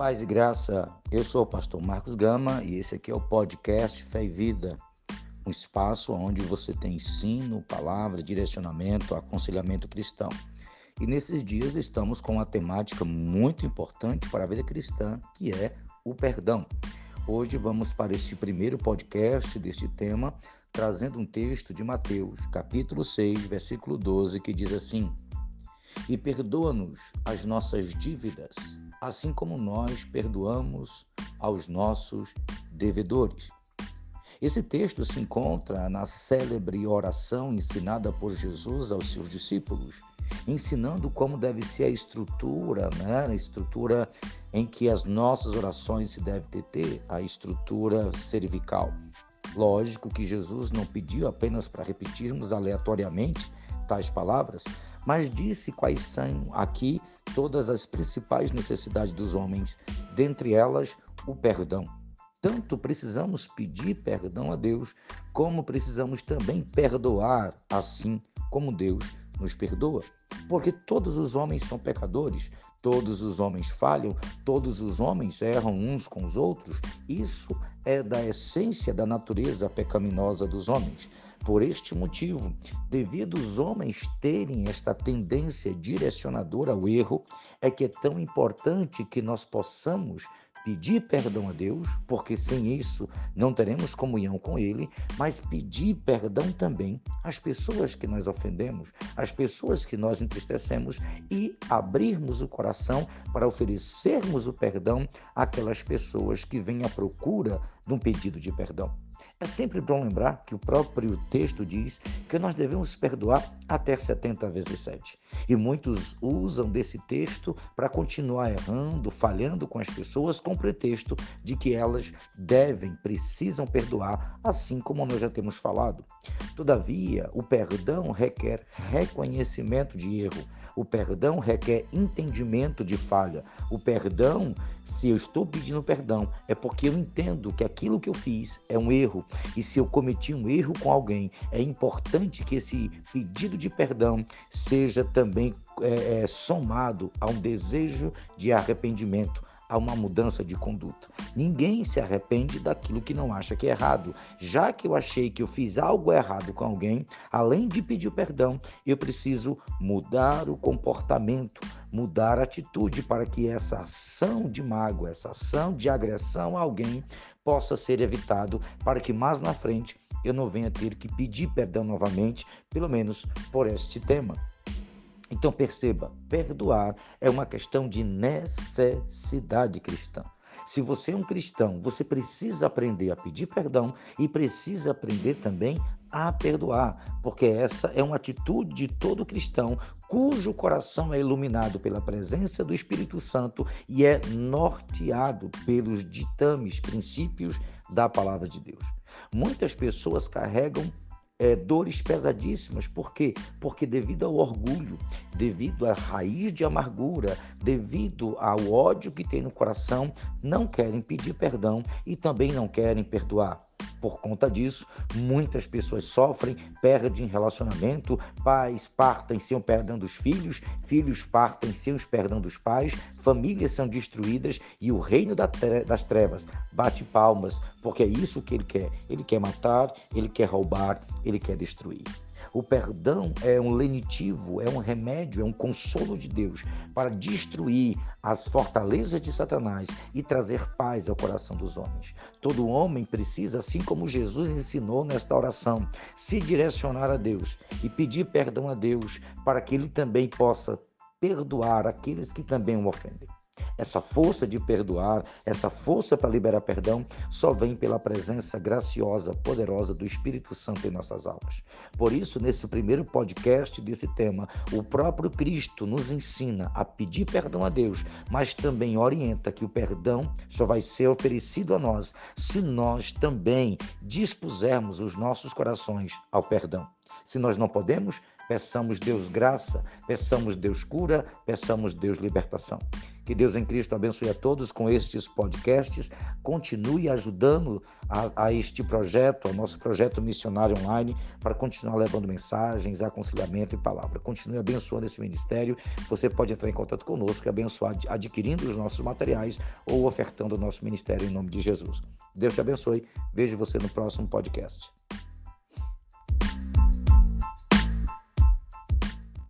Paz e graça, eu sou o pastor Marcos Gama e esse aqui é o podcast Fé e Vida, um espaço onde você tem ensino, palavra, direcionamento, aconselhamento cristão. E nesses dias estamos com uma temática muito importante para a vida cristã, que é o perdão. Hoje vamos para este primeiro podcast deste tema, trazendo um texto de Mateus, capítulo 6, versículo 12, que diz assim: E perdoa-nos as nossas dívidas, assim como nós perdoamos aos nossos devedores. Esse texto se encontra na célebre oração ensinada por Jesus aos seus discípulos, ensinando como deve ser a estrutura, né? a estrutura em que as nossas orações se devem ter, a estrutura cervical. Lógico que Jesus não pediu apenas para repetirmos aleatoriamente tais palavras, mas disse quais são aqui todas as principais necessidades dos homens, dentre elas o perdão. Tanto precisamos pedir perdão a Deus, como precisamos também perdoar, assim como Deus nos perdoa. Porque todos os homens são pecadores, todos os homens falham, todos os homens erram uns com os outros. Isso é da essência da natureza pecaminosa dos homens. Por este motivo, devido os homens terem esta tendência direcionadora ao erro, é que é tão importante que nós possamos pedir perdão a Deus, porque sem isso não teremos comunhão com Ele, mas pedir perdão também às pessoas que nós ofendemos, às pessoas que nós entristecemos e abrirmos o coração para oferecermos o perdão àquelas pessoas que vêm à procura de um pedido de perdão. É sempre bom lembrar que o próprio texto diz que nós devemos perdoar até 70 vezes 7. E muitos usam desse texto para continuar errando, falhando com as pessoas com o pretexto de que elas devem, precisam perdoar, assim como nós já temos falado. Todavia, o perdão requer reconhecimento de erro o perdão requer entendimento de falha. O perdão, se eu estou pedindo perdão, é porque eu entendo que aquilo que eu fiz é um erro. E se eu cometi um erro com alguém, é importante que esse pedido de perdão seja também é, é, somado a um desejo de arrependimento a uma mudança de conduta. Ninguém se arrepende daquilo que não acha que é errado. Já que eu achei que eu fiz algo errado com alguém, além de pedir perdão, eu preciso mudar o comportamento, mudar a atitude para que essa ação de mágoa, essa ação de agressão a alguém possa ser evitado, para que mais na frente eu não venha ter que pedir perdão novamente, pelo menos por este tema. Então perceba, perdoar é uma questão de necessidade cristã. Se você é um cristão, você precisa aprender a pedir perdão e precisa aprender também a perdoar, porque essa é uma atitude de todo cristão cujo coração é iluminado pela presença do Espírito Santo e é norteado pelos ditames, princípios da palavra de Deus. Muitas pessoas carregam é, dores pesadíssimas. Por quê? Porque devido ao orgulho, devido à raiz de amargura, devido ao ódio que tem no coração, não querem pedir perdão e também não querem perdoar. Por conta disso, muitas pessoas sofrem, perdem relacionamento, pais partem sem perdão dos filhos, filhos partem sem os perdão dos pais, famílias são destruídas e o reino das trevas bate palmas, porque é isso que ele quer. Ele quer matar, ele quer roubar, ele quer destruir. O perdão é um lenitivo, é um remédio, é um consolo de Deus para destruir as fortalezas de Satanás e trazer paz ao coração dos homens. Todo homem precisa, assim como Jesus ensinou nesta oração, se direcionar a Deus e pedir perdão a Deus para que ele também possa perdoar aqueles que também o ofendem. Essa força de perdoar, essa força para liberar perdão, só vem pela presença graciosa, poderosa do Espírito Santo em nossas almas. Por isso, nesse primeiro podcast desse tema, o próprio Cristo nos ensina a pedir perdão a Deus, mas também orienta que o perdão só vai ser oferecido a nós se nós também dispusermos os nossos corações ao perdão. Se nós não podemos, peçamos Deus graça, peçamos Deus cura, peçamos Deus libertação. Que Deus em Cristo abençoe a todos com estes podcasts. Continue ajudando a, a este projeto, ao nosso projeto missionário online, para continuar levando mensagens, aconselhamento e palavra. Continue abençoando esse ministério. Você pode entrar em contato conosco e abençoar adquirindo os nossos materiais ou ofertando o nosso ministério em nome de Jesus. Deus te abençoe. Vejo você no próximo podcast.